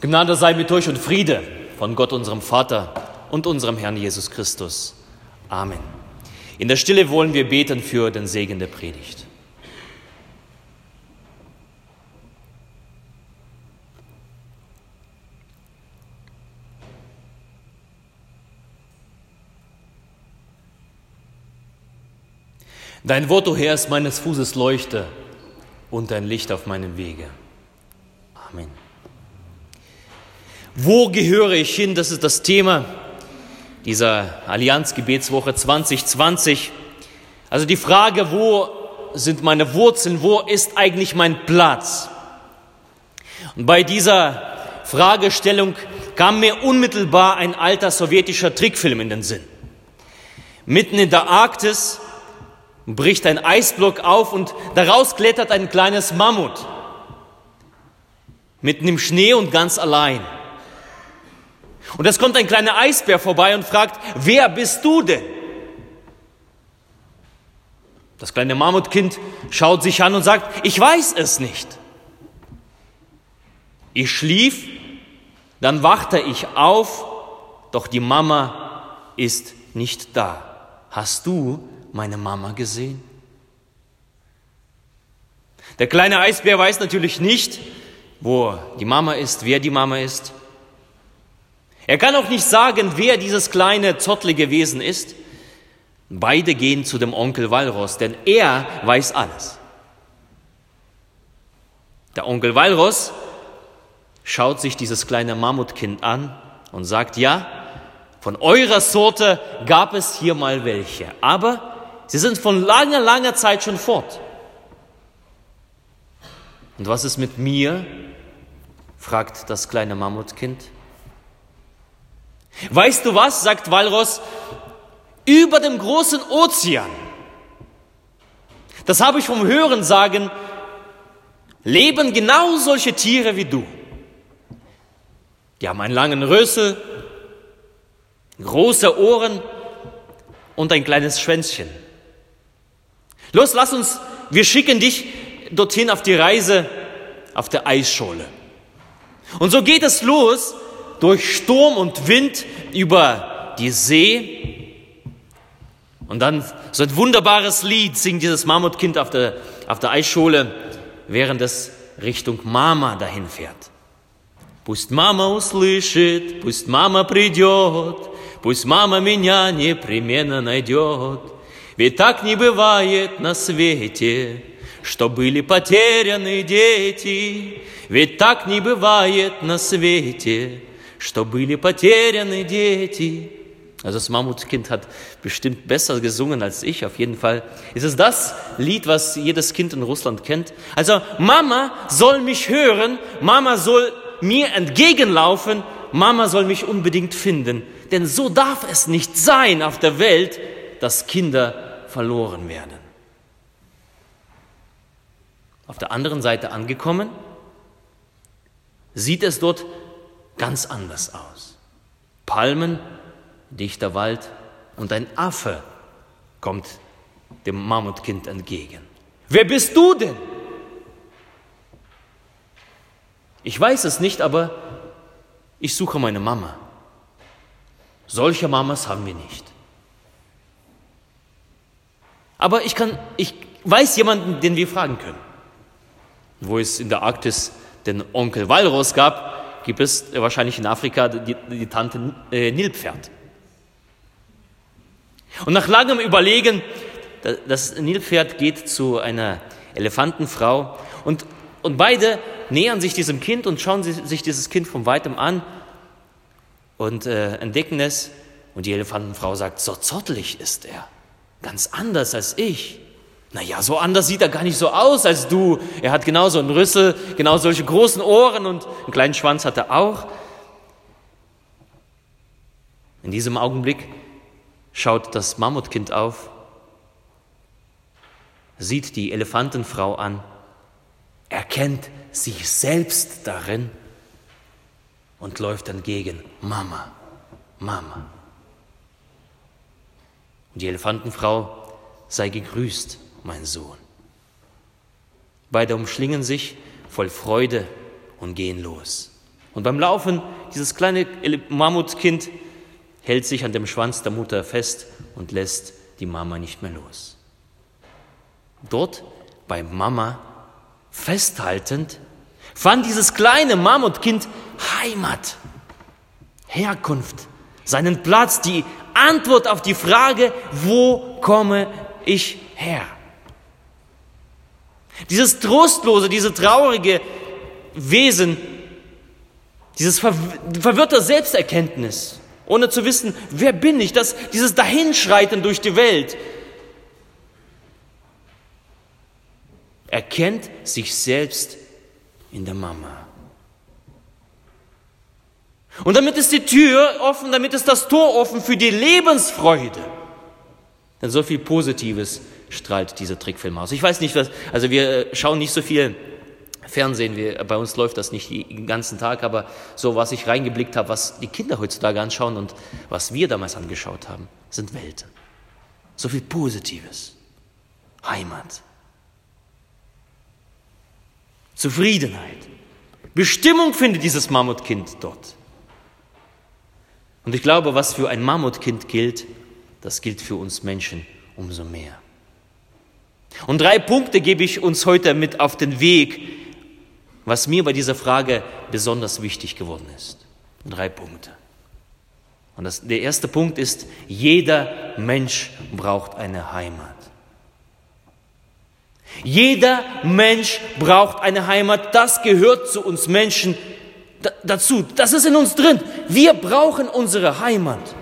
Gnade sei mit euch und Friede von Gott, unserem Vater und unserem Herrn Jesus Christus. Amen. In der Stille wollen wir beten für den Segen der Predigt. Dein Wort, o Herr, ist meines Fußes Leuchte und dein Licht auf meinem Wege. Amen. Wo gehöre ich hin? Das ist das Thema dieser Allianz-Gebetswoche 2020. Also die Frage, wo sind meine Wurzeln? Wo ist eigentlich mein Platz? Und bei dieser Fragestellung kam mir unmittelbar ein alter sowjetischer Trickfilm in den Sinn. Mitten in der Arktis bricht ein Eisblock auf und daraus klettert ein kleines Mammut. Mitten im Schnee und ganz allein. Und es kommt ein kleiner Eisbär vorbei und fragt, wer bist du denn? Das kleine Mammutkind schaut sich an und sagt, ich weiß es nicht. Ich schlief, dann wachte ich auf, doch die Mama ist nicht da. Hast du meine Mama gesehen? Der kleine Eisbär weiß natürlich nicht, wo die Mama ist, wer die Mama ist. Er kann auch nicht sagen, wer dieses kleine, zottlige Wesen ist. Beide gehen zu dem Onkel Walross, denn er weiß alles. Der Onkel Walross schaut sich dieses kleine Mammutkind an und sagt, ja, von eurer Sorte gab es hier mal welche, aber Sie sind von langer, langer Zeit schon fort. Und was ist mit mir? fragt das kleine Mammutkind. Weißt du was, sagt Walross, über dem großen Ozean, das habe ich vom Hören sagen, leben genau solche Tiere wie du. Die haben einen langen Rössel, große Ohren und ein kleines Schwänzchen. Los, lass uns, wir schicken dich dorthin auf die Reise auf der Eisschole. Und so geht es los durch Sturm und Wind über die See. Und dann so ein wunderbares Lied singt dieses Mammutkind auf der, auf der Eisschule, während es Richtung Mama dahin fährt. Пусть мама услышит, пусть мама придет, пусть мама меня непременно найдет. Ведь так не бывает на свете, что были потеряны дети. Ведь так не бывает на свете, что были потеряны дети. Also das Mammutkind hat bestimmt besser gesungen als ich, auf jeden Fall. Ist es das Lied, was jedes Kind in Russland kennt? Also Mama soll mich hören, Mama soll mir entgegenlaufen, Mama soll mich unbedingt finden. Denn so darf es nicht sein auf der Welt, dass Kinder verloren werden. Auf der anderen Seite angekommen, sieht es dort ganz anders aus. Palmen, dichter Wald und ein Affe kommt dem Mammutkind entgegen. Wer bist du denn? Ich weiß es nicht, aber ich suche meine Mama. Solche Mamas haben wir nicht. Aber ich, kann, ich weiß jemanden, den wir fragen können. Wo es in der Arktis den Onkel Walross gab, gibt es wahrscheinlich in Afrika die, die Tante äh, Nilpferd. Und nach langem Überlegen, das Nilpferd geht zu einer Elefantenfrau und, und beide nähern sich diesem Kind und schauen sich dieses Kind von weitem an und äh, entdecken es. Und die Elefantenfrau sagt, so zottelig ist er. Ganz anders als ich. Naja, so anders sieht er gar nicht so aus als du. Er hat genauso einen Rüssel, genau solche großen Ohren und einen kleinen Schwanz hat er auch. In diesem Augenblick schaut das Mammutkind auf, sieht die Elefantenfrau an, erkennt sich selbst darin und läuft entgegen. Mama, Mama. Und die Elefantenfrau sei gegrüßt, mein Sohn. Beide umschlingen sich voll Freude und gehen los. Und beim Laufen, dieses kleine Mammutkind hält sich an dem Schwanz der Mutter fest und lässt die Mama nicht mehr los. Dort bei Mama festhaltend fand dieses kleine Mammutkind Heimat, Herkunft, seinen Platz, die Antwort auf die Frage, wo komme ich her? Dieses trostlose, diese traurige Wesen, dieses verwirrte Selbsterkenntnis, ohne zu wissen, wer bin ich, das, dieses Dahinschreiten durch die Welt, erkennt sich selbst in der Mama. Und damit ist die Tür offen, damit ist das Tor offen für die Lebensfreude. Denn so viel Positives strahlt dieser Trickfilm aus. Ich weiß nicht, was, also wir schauen nicht so viel Fernsehen, wir, bei uns läuft das nicht den ganzen Tag, aber so, was ich reingeblickt habe, was die Kinder heutzutage anschauen und was wir damals angeschaut haben, sind Welten. So viel Positives. Heimat. Zufriedenheit. Bestimmung findet dieses Mammutkind dort. Und ich glaube, was für ein Mammutkind gilt, das gilt für uns Menschen umso mehr. Und drei Punkte gebe ich uns heute mit auf den Weg, was mir bei dieser Frage besonders wichtig geworden ist. Drei Punkte. Und das, der erste Punkt ist, jeder Mensch braucht eine Heimat. Jeder Mensch braucht eine Heimat. Das gehört zu uns Menschen dazu. Das ist in uns drin. Wir brauchen unsere Heimat.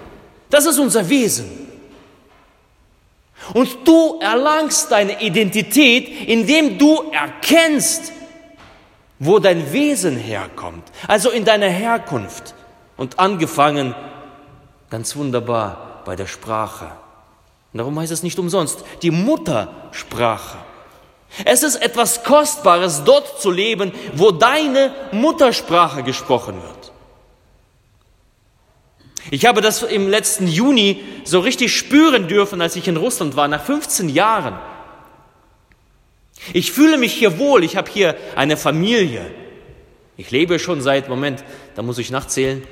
Das ist unser Wesen. Und du erlangst deine Identität, indem du erkennst, wo dein Wesen herkommt, also in deiner Herkunft. Und angefangen, ganz wunderbar, bei der Sprache. Und darum heißt es nicht umsonst, die Muttersprache. Es ist etwas Kostbares, dort zu leben, wo deine Muttersprache gesprochen wird. Ich habe das im letzten Juni so richtig spüren dürfen, als ich in Russland war, nach 15 Jahren. Ich fühle mich hier wohl, ich habe hier eine Familie. Ich lebe schon seit, Moment, da muss ich nachzählen,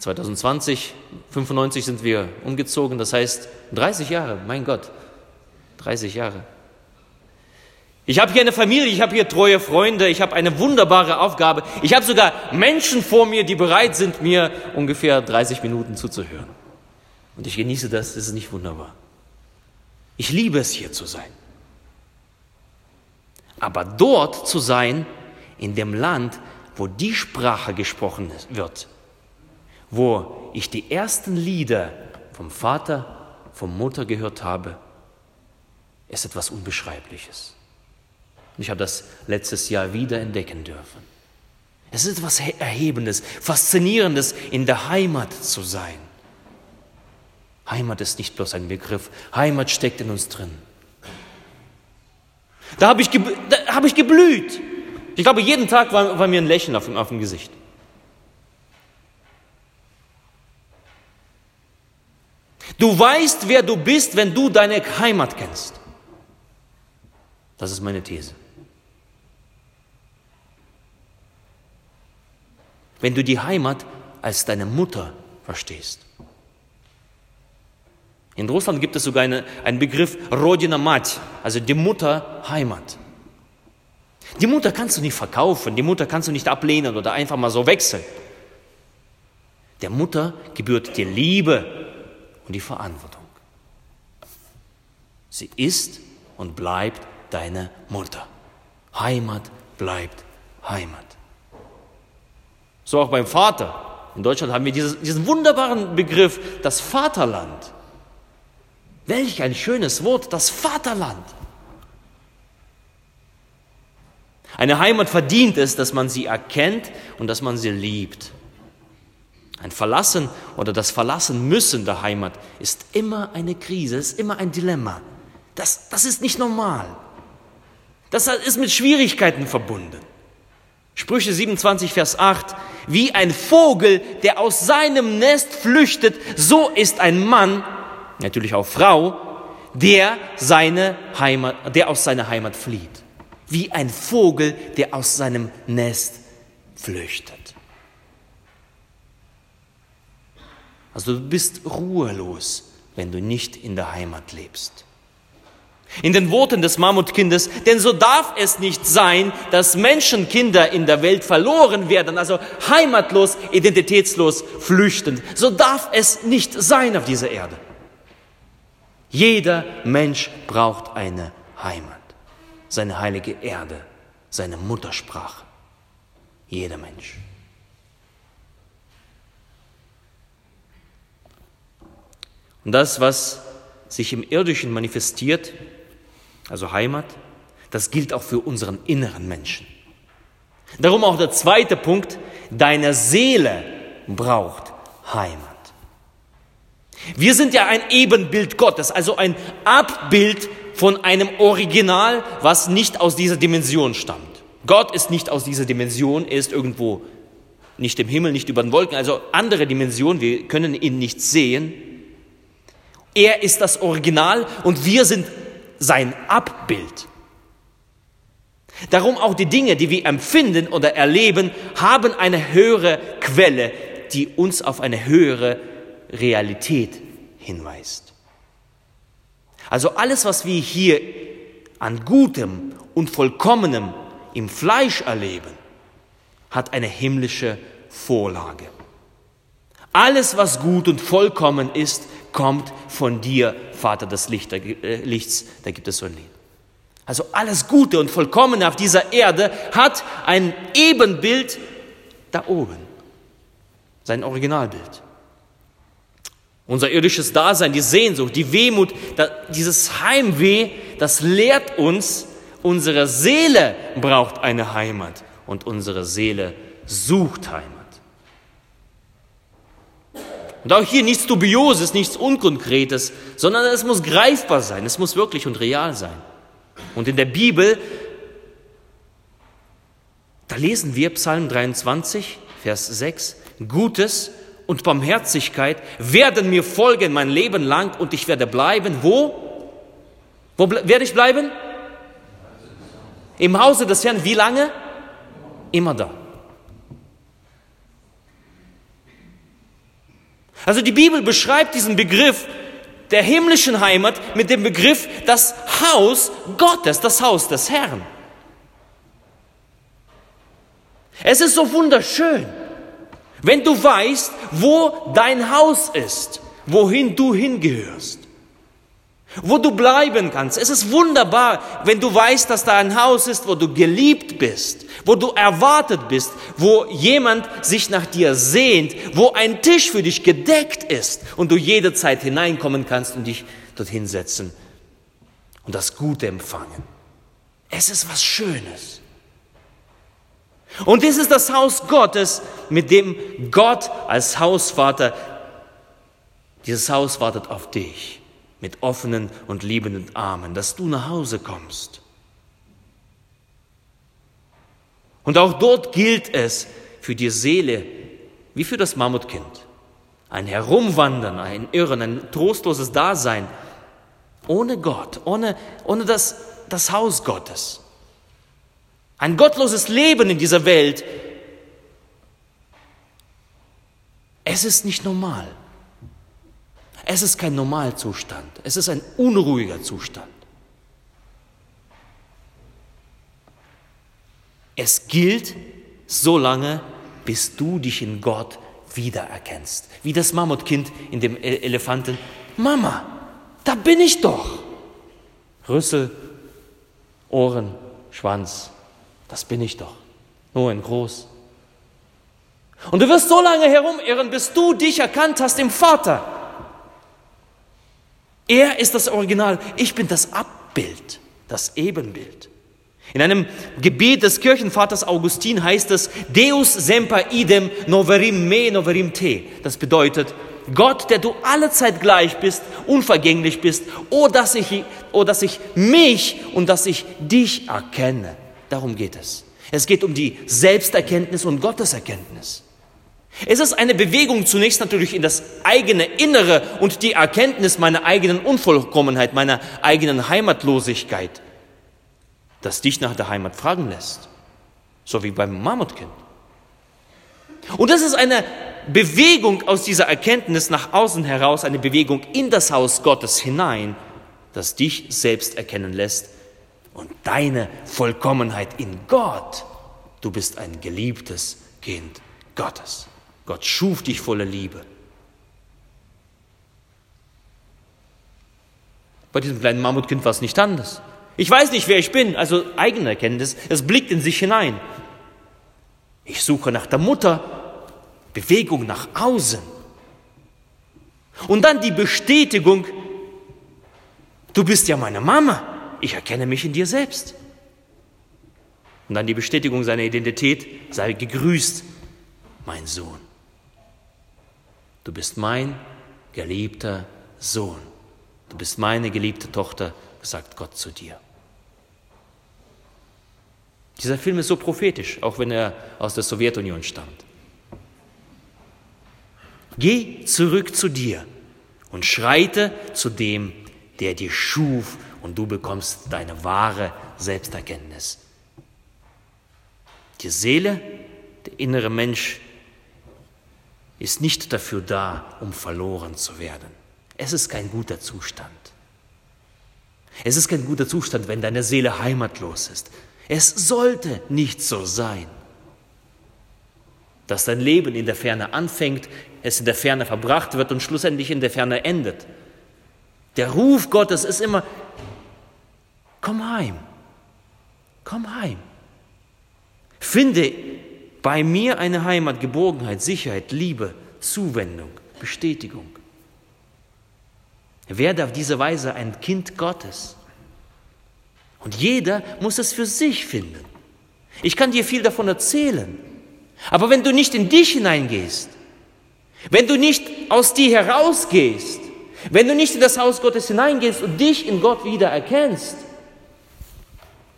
2020, 95 sind wir umgezogen, das heißt 30 Jahre, mein Gott, 30 Jahre. Ich habe hier eine Familie, ich habe hier treue Freunde, ich habe eine wunderbare Aufgabe. Ich habe sogar Menschen vor mir, die bereit sind, mir ungefähr 30 Minuten zuzuhören. Und ich genieße das, das ist nicht wunderbar. Ich liebe es hier zu sein. Aber dort zu sein, in dem Land, wo die Sprache gesprochen wird, wo ich die ersten Lieder vom Vater, vom Mutter gehört habe, ist etwas Unbeschreibliches. Und ich habe das letztes Jahr wieder entdecken dürfen. Es ist etwas Erhebendes, Faszinierendes, in der Heimat zu sein. Heimat ist nicht bloß ein Begriff, Heimat steckt in uns drin. Da habe ich, hab ich geblüht. Ich glaube, jeden Tag war, war mir ein Lächeln auf auf dem Gesicht. Du weißt, wer du bist, wenn du deine Heimat kennst. Das ist meine These. Wenn du die Heimat als deine Mutter verstehst. In Russland gibt es sogar eine, einen Begriff Rodina Mat, also die Mutter Heimat. Die Mutter kannst du nicht verkaufen, die Mutter kannst du nicht ablehnen oder einfach mal so wechseln. Der Mutter gebührt die Liebe und die Verantwortung. Sie ist und bleibt deine Mutter. Heimat bleibt Heimat. So auch beim Vater. In Deutschland haben wir dieses, diesen wunderbaren Begriff, das Vaterland. Welch ein schönes Wort, das Vaterland. Eine Heimat verdient es, dass man sie erkennt und dass man sie liebt. Ein Verlassen oder das Verlassen müssen der Heimat ist immer eine Krise, ist immer ein Dilemma. Das, das ist nicht normal. Das ist mit Schwierigkeiten verbunden. Sprüche 27, Vers 8. Wie ein Vogel, der aus seinem Nest flüchtet, so ist ein Mann, natürlich auch Frau, der, seine Heimat, der aus seiner Heimat flieht. Wie ein Vogel, der aus seinem Nest flüchtet. Also du bist ruhelos, wenn du nicht in der Heimat lebst. In den Worten des Mammutkindes, denn so darf es nicht sein, dass Menschenkinder in der Welt verloren werden, also heimatlos, identitätslos, flüchtend. So darf es nicht sein auf dieser Erde. Jeder Mensch braucht eine Heimat, seine heilige Erde, seine Muttersprache. Jeder Mensch. Und das, was sich im Irdischen manifestiert, also Heimat, das gilt auch für unseren inneren Menschen. Darum auch der zweite Punkt, deine Seele braucht Heimat. Wir sind ja ein Ebenbild Gottes, also ein Abbild von einem Original, was nicht aus dieser Dimension stammt. Gott ist nicht aus dieser Dimension, er ist irgendwo nicht im Himmel, nicht über den Wolken, also andere Dimension, wir können ihn nicht sehen. Er ist das Original und wir sind sein Abbild. Darum auch die Dinge, die wir empfinden oder erleben, haben eine höhere Quelle, die uns auf eine höhere Realität hinweist. Also alles, was wir hier an Gutem und Vollkommenem im Fleisch erleben, hat eine himmlische Vorlage. Alles, was gut und vollkommen ist, kommt von dir, Vater des äh, Lichts, da gibt es so ein Lied. Also alles Gute und Vollkommene auf dieser Erde hat ein Ebenbild da oben, sein Originalbild. Unser irdisches Dasein, die Sehnsucht, die Wehmut, dieses Heimweh, das lehrt uns, unsere Seele braucht eine Heimat und unsere Seele sucht Heimat. Und auch hier nichts Dubioses, nichts Unkonkretes, sondern es muss greifbar sein, es muss wirklich und real sein. Und in der Bibel, da lesen wir Psalm 23, Vers 6, Gutes und Barmherzigkeit werden mir folgen mein Leben lang und ich werde bleiben. Wo? Wo ble werde ich bleiben? Im Hause des Herrn. Wie lange? Immer da. Also die Bibel beschreibt diesen Begriff der himmlischen Heimat mit dem Begriff das Haus Gottes, das Haus des Herrn. Es ist so wunderschön, wenn du weißt, wo dein Haus ist, wohin du hingehörst wo du bleiben kannst. Es ist wunderbar, wenn du weißt, dass da ein Haus ist, wo du geliebt bist, wo du erwartet bist, wo jemand sich nach dir sehnt, wo ein Tisch für dich gedeckt ist und du jederzeit hineinkommen kannst und dich dorthin setzen und das Gute empfangen. Es ist was Schönes. Und dies ist das Haus Gottes, mit dem Gott als Hausvater, dieses Haus wartet auf dich mit offenen und liebenden Armen, dass du nach Hause kommst. Und auch dort gilt es für die Seele wie für das Mammutkind. Ein Herumwandern, ein Irren, ein trostloses Dasein ohne Gott, ohne, ohne das, das Haus Gottes. Ein gottloses Leben in dieser Welt. Es ist nicht normal. Es ist kein Normalzustand, es ist ein unruhiger Zustand. Es gilt so lange, bis du dich in Gott wiedererkennst. Wie das Mammutkind in dem e- Elefanten. Mama, da bin ich doch. Rüssel, Ohren, Schwanz, das bin ich doch. Nur in groß. Und du wirst so lange herumirren, bis du dich erkannt hast im Vater. Er ist das Original, ich bin das Abbild, das Ebenbild. In einem Gebet des Kirchenvaters Augustin heißt es, Deus semper idem noverim me noverim te. Das bedeutet, Gott, der du alle Zeit gleich bist, unvergänglich bist, oh dass, ich, oh, dass ich mich und dass ich dich erkenne. Darum geht es. Es geht um die Selbsterkenntnis und Gotteserkenntnis. Es ist eine Bewegung zunächst natürlich in das eigene Innere und die Erkenntnis meiner eigenen Unvollkommenheit, meiner eigenen Heimatlosigkeit, das dich nach der Heimat fragen lässt, so wie beim Mammutkind. Und das ist eine Bewegung aus dieser Erkenntnis nach außen heraus, eine Bewegung in das Haus Gottes hinein, das dich selbst erkennen lässt und deine Vollkommenheit in Gott. Du bist ein geliebtes Kind Gottes. Gott schuf dich voller Liebe. Bei diesem kleinen Mammutkind war es nicht anders. Ich weiß nicht, wer ich bin, also eigene Erkenntnis. Es blickt in sich hinein. Ich suche nach der Mutter, Bewegung nach außen. Und dann die Bestätigung, du bist ja meine Mama, ich erkenne mich in dir selbst. Und dann die Bestätigung seiner Identität, sei gegrüßt, mein Sohn. Du bist mein geliebter Sohn. Du bist meine geliebte Tochter, sagt Gott zu dir. Dieser Film ist so prophetisch, auch wenn er aus der Sowjetunion stammt. Geh zurück zu dir und schreite zu dem, der dir schuf, und du bekommst deine wahre Selbsterkenntnis. Die Seele, der innere Mensch, ist nicht dafür da, um verloren zu werden. Es ist kein guter Zustand. Es ist kein guter Zustand, wenn deine Seele heimatlos ist. Es sollte nicht so sein, dass dein Leben in der Ferne anfängt, es in der Ferne verbracht wird und schlussendlich in der Ferne endet. Der Ruf Gottes ist immer, komm heim, komm heim. Finde bei mir eine Heimat, Geborgenheit, Sicherheit, Liebe, Zuwendung, Bestätigung. Werde auf diese Weise ein Kind Gottes. Und jeder muss es für sich finden. Ich kann dir viel davon erzählen. Aber wenn du nicht in dich hineingehst, wenn du nicht aus dir herausgehst, wenn du nicht in das Haus Gottes hineingehst und dich in Gott wieder erkennst,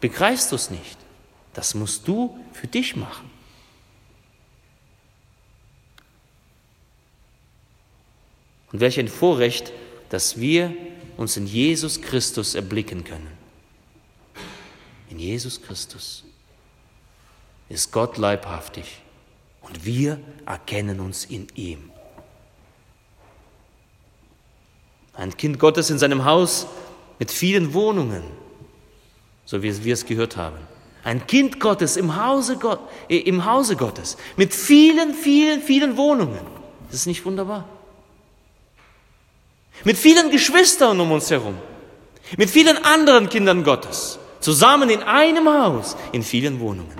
begreifst du es nicht. Das musst du für dich machen. Und welch ein Vorrecht, dass wir uns in Jesus Christus erblicken können. In Jesus Christus ist Gott leibhaftig und wir erkennen uns in ihm. Ein Kind Gottes in seinem Haus mit vielen Wohnungen, so wie wir es gehört haben. Ein Kind Gottes im Hause, Gott, äh, im Hause Gottes mit vielen, vielen, vielen Wohnungen. Das ist nicht wunderbar? Mit vielen Geschwistern um uns herum. Mit vielen anderen Kindern Gottes. Zusammen in einem Haus, in vielen Wohnungen.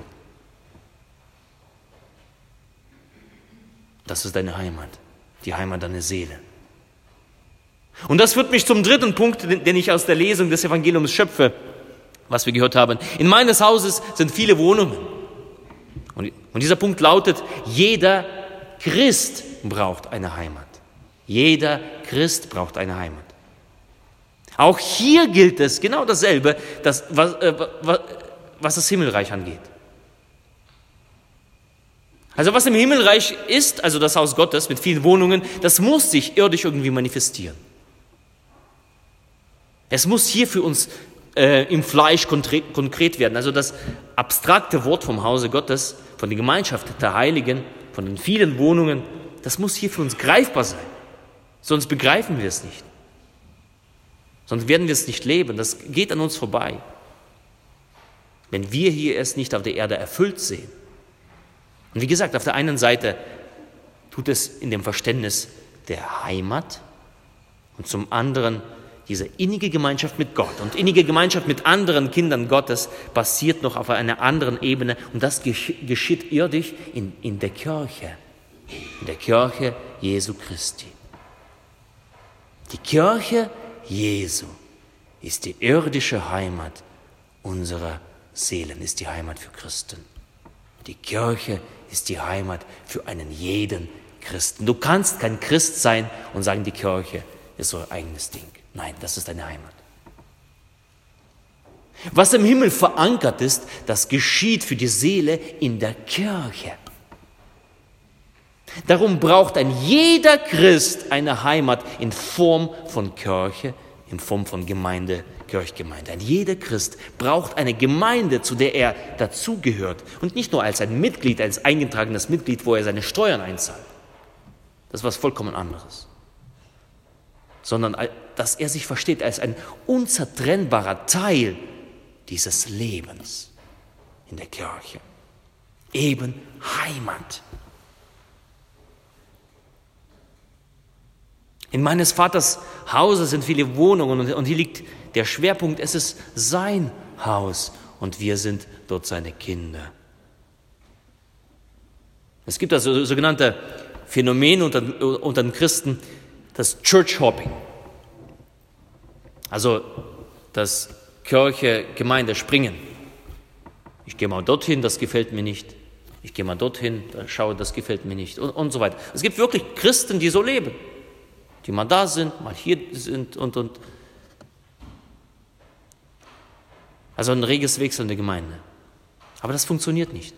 Das ist deine Heimat, die Heimat deiner Seele. Und das führt mich zum dritten Punkt, den ich aus der Lesung des Evangeliums schöpfe, was wir gehört haben. In meines Hauses sind viele Wohnungen. Und dieser Punkt lautet, jeder Christ braucht eine Heimat. Jeder Christ braucht eine Heimat. Auch hier gilt es genau dasselbe, das, was, äh, was das Himmelreich angeht. Also was im Himmelreich ist, also das Haus Gottes mit vielen Wohnungen, das muss sich irdisch irgendwie manifestieren. Es muss hier für uns äh, im Fleisch konkret, konkret werden. Also das abstrakte Wort vom Hause Gottes, von der Gemeinschaft der Heiligen, von den vielen Wohnungen, das muss hier für uns greifbar sein. Sonst begreifen wir es nicht. Sonst werden wir es nicht leben. Das geht an uns vorbei. Wenn wir hier es nicht auf der Erde erfüllt sehen. Und wie gesagt, auf der einen Seite tut es in dem Verständnis der Heimat und zum anderen diese innige Gemeinschaft mit Gott und innige Gemeinschaft mit anderen Kindern Gottes passiert noch auf einer anderen Ebene und das geschieht irdisch in, in der Kirche, in der Kirche Jesu Christi. Die Kirche Jesu ist die irdische Heimat unserer Seelen, ist die Heimat für Christen. Die Kirche ist die Heimat für einen jeden Christen. Du kannst kein Christ sein und sagen, die Kirche ist so ein eigenes Ding. Nein, das ist deine Heimat. Was im Himmel verankert ist, das geschieht für die Seele in der Kirche. Darum braucht ein jeder Christ eine Heimat in Form von Kirche, in Form von Gemeinde, Kirchgemeinde. Ein jeder Christ braucht eine Gemeinde, zu der er dazugehört und nicht nur als ein Mitglied, als eingetragenes Mitglied, wo er seine Steuern einzahlt. Das ist was vollkommen anderes. Sondern dass er sich versteht als ein unzertrennbarer Teil dieses Lebens in der Kirche. Eben Heimat. In meines Vaters Hause sind viele Wohnungen und hier liegt der Schwerpunkt, es ist sein Haus und wir sind dort seine Kinder. Es gibt also sogenannte Phänomen unter, unter den Christen, das Church Hopping. Also das Kirche, Gemeinde springen. Ich gehe mal dorthin, das gefällt mir nicht. Ich gehe mal dorthin, schaue, das gefällt mir nicht und, und so weiter. Es gibt wirklich Christen, die so leben, die mal da sind, mal hier sind und, und. Also ein reges Wechsel in der Gemeinde. Aber das funktioniert nicht.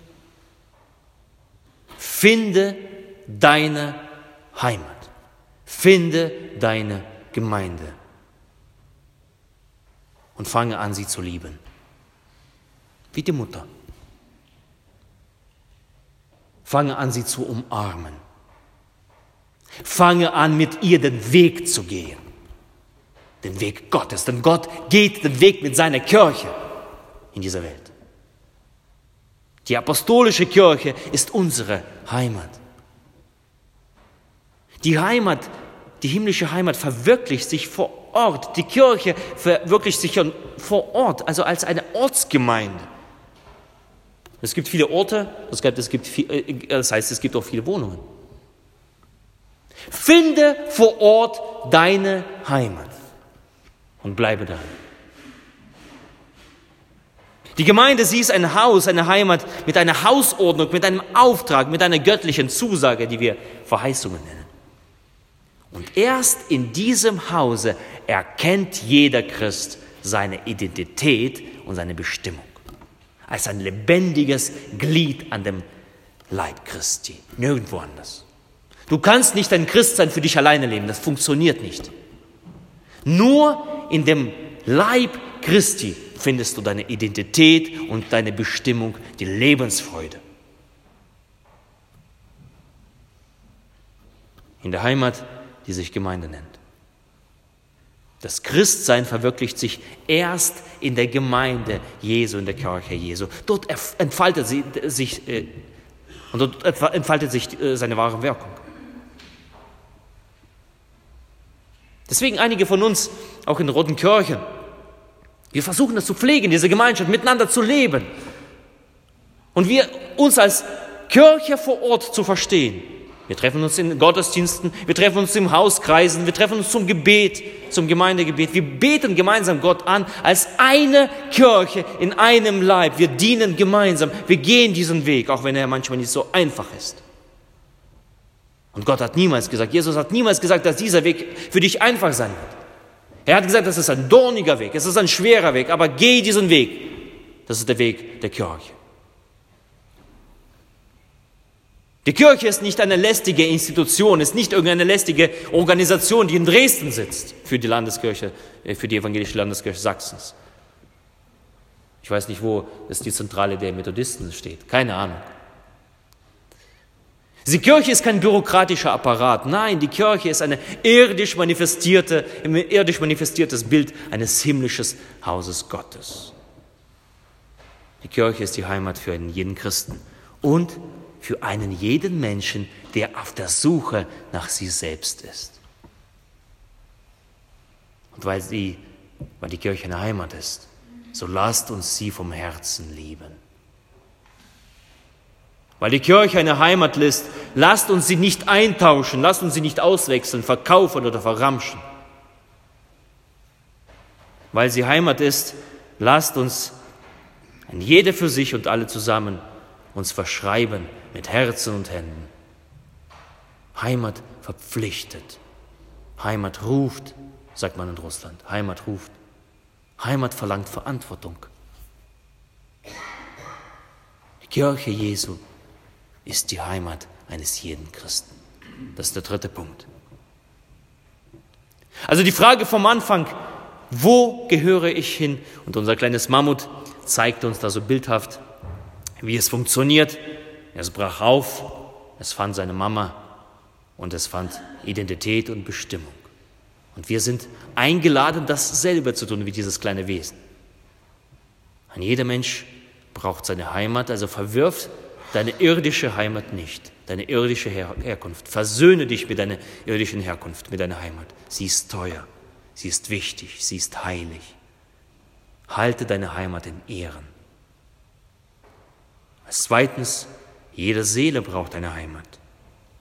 Finde deine Heimat. Finde deine Gemeinde. Und fange an, sie zu lieben. Wie die Mutter. Fange an, sie zu umarmen. Fange an, mit ihr den Weg zu gehen. Den Weg Gottes. Denn Gott geht den Weg mit seiner Kirche in dieser Welt. Die apostolische Kirche ist unsere Heimat. Die Heimat, die himmlische Heimat verwirklicht sich vor Ort. Die Kirche verwirklicht sich vor Ort, also als eine Ortsgemeinde. Es gibt viele Orte, das heißt, es gibt, äh, das heißt, es gibt auch viele Wohnungen. Finde vor Ort deine Heimat und bleibe da. Die Gemeinde, sie ist ein Haus, eine Heimat mit einer Hausordnung, mit einem Auftrag, mit einer göttlichen Zusage, die wir Verheißungen nennen. Und erst in diesem Hause erkennt jeder Christ seine Identität und seine Bestimmung als ein lebendiges Glied an dem Leib Christi, nirgendwo anders. Du kannst nicht ein Christ sein für dich alleine leben, das funktioniert nicht. Nur in dem Leib Christi findest du deine Identität und deine Bestimmung, die Lebensfreude. In der Heimat, die sich Gemeinde nennt. Das Christsein verwirklicht sich erst in der Gemeinde Jesu, in der Kirche Jesu. Dort entfaltet sich äh, und dort entfaltet sich äh, seine wahre Wirkung. Deswegen einige von uns, auch in roten Kirchen, wir versuchen das zu pflegen, diese Gemeinschaft miteinander zu leben. Und wir uns als Kirche vor Ort zu verstehen. Wir treffen uns in Gottesdiensten, wir treffen uns im Hauskreisen, wir treffen uns zum Gebet, zum Gemeindegebet. Wir beten gemeinsam Gott an als eine Kirche in einem Leib. Wir dienen gemeinsam, wir gehen diesen Weg, auch wenn er manchmal nicht so einfach ist. Und Gott hat niemals gesagt, Jesus hat niemals gesagt, dass dieser Weg für dich einfach sein wird. Er hat gesagt, das ist ein dorniger Weg, es ist ein schwerer Weg, aber geh diesen Weg. Das ist der Weg der Kirche. Die Kirche ist nicht eine lästige Institution, ist nicht irgendeine lästige Organisation, die in Dresden sitzt für die Landeskirche, äh, für die evangelische Landeskirche Sachsens. Ich weiß nicht, wo es die Zentrale der Methodisten steht. Keine Ahnung. Die Kirche ist kein bürokratischer Apparat. Nein, die Kirche ist eine irdisch manifestierte, ein irdisch manifestiertes Bild eines himmlischen Hauses Gottes. Die Kirche ist die Heimat für einen jeden Christen und für einen jeden Menschen, der auf der Suche nach sich selbst ist. Und weil, sie, weil die Kirche eine Heimat ist, so lasst uns sie vom Herzen lieben. Weil die Kirche eine Heimat ist, lasst uns sie nicht eintauschen, lasst uns sie nicht auswechseln, verkaufen oder verramschen. Weil sie Heimat ist, lasst uns ein jeder für sich und alle zusammen uns verschreiben mit Herzen und Händen. Heimat verpflichtet. Heimat ruft, sagt man in Russland. Heimat ruft. Heimat verlangt Verantwortung. Die Kirche Jesu ist die Heimat eines jeden Christen. Das ist der dritte Punkt. Also die Frage vom Anfang, wo gehöre ich hin? Und unser kleines Mammut zeigt uns da so bildhaft, wie es funktioniert. Es brach auf, es fand seine Mama und es fand Identität und Bestimmung. Und wir sind eingeladen, dasselbe zu tun wie dieses kleine Wesen. Ein jeder Mensch braucht seine Heimat, also verwirf deine irdische Heimat nicht, deine irdische Her Herkunft. Versöhne dich mit deiner irdischen Herkunft, mit deiner Heimat. Sie ist teuer, sie ist wichtig, sie ist heilig. Halte deine Heimat in Ehren. Zweitens, jede Seele braucht eine Heimat.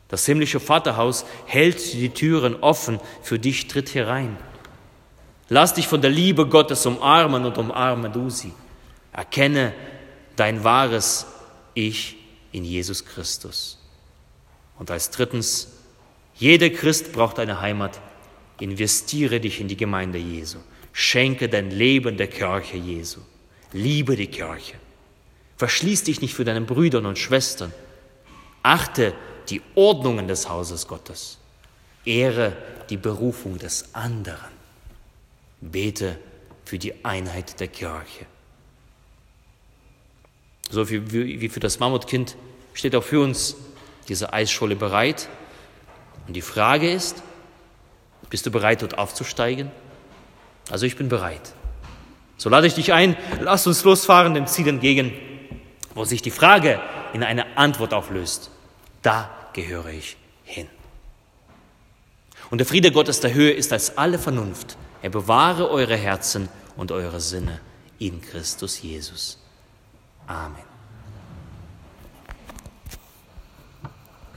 Das himmlische Vaterhaus hält die Türen offen, für dich tritt herein. Lass dich von der Liebe Gottes umarmen und umarme du sie. Erkenne dein wahres Ich in Jesus Christus. Und als drittens, jeder Christ braucht eine Heimat. Investiere dich in die Gemeinde Jesu. Schenke dein Leben der Kirche Jesu. Liebe die Kirche. Verschließ dich nicht für deine Brüder und Schwestern. Achte die Ordnungen des Hauses Gottes. Ehre die Berufung des anderen. Bete für die Einheit der Kirche. So wie, wie für das Mammutkind steht auch für uns diese Eisschule bereit. Und die Frage ist, bist du bereit, dort aufzusteigen? Also ich bin bereit. So lade ich dich ein, lass uns losfahren dem Ziel entgegen, wo sich die Frage in eine Antwort auflöst. Da gehöre ich hin. Und der Friede Gottes der Höhe ist als alle Vernunft. Er bewahre eure Herzen und eure Sinne in Christus Jesus. Amen.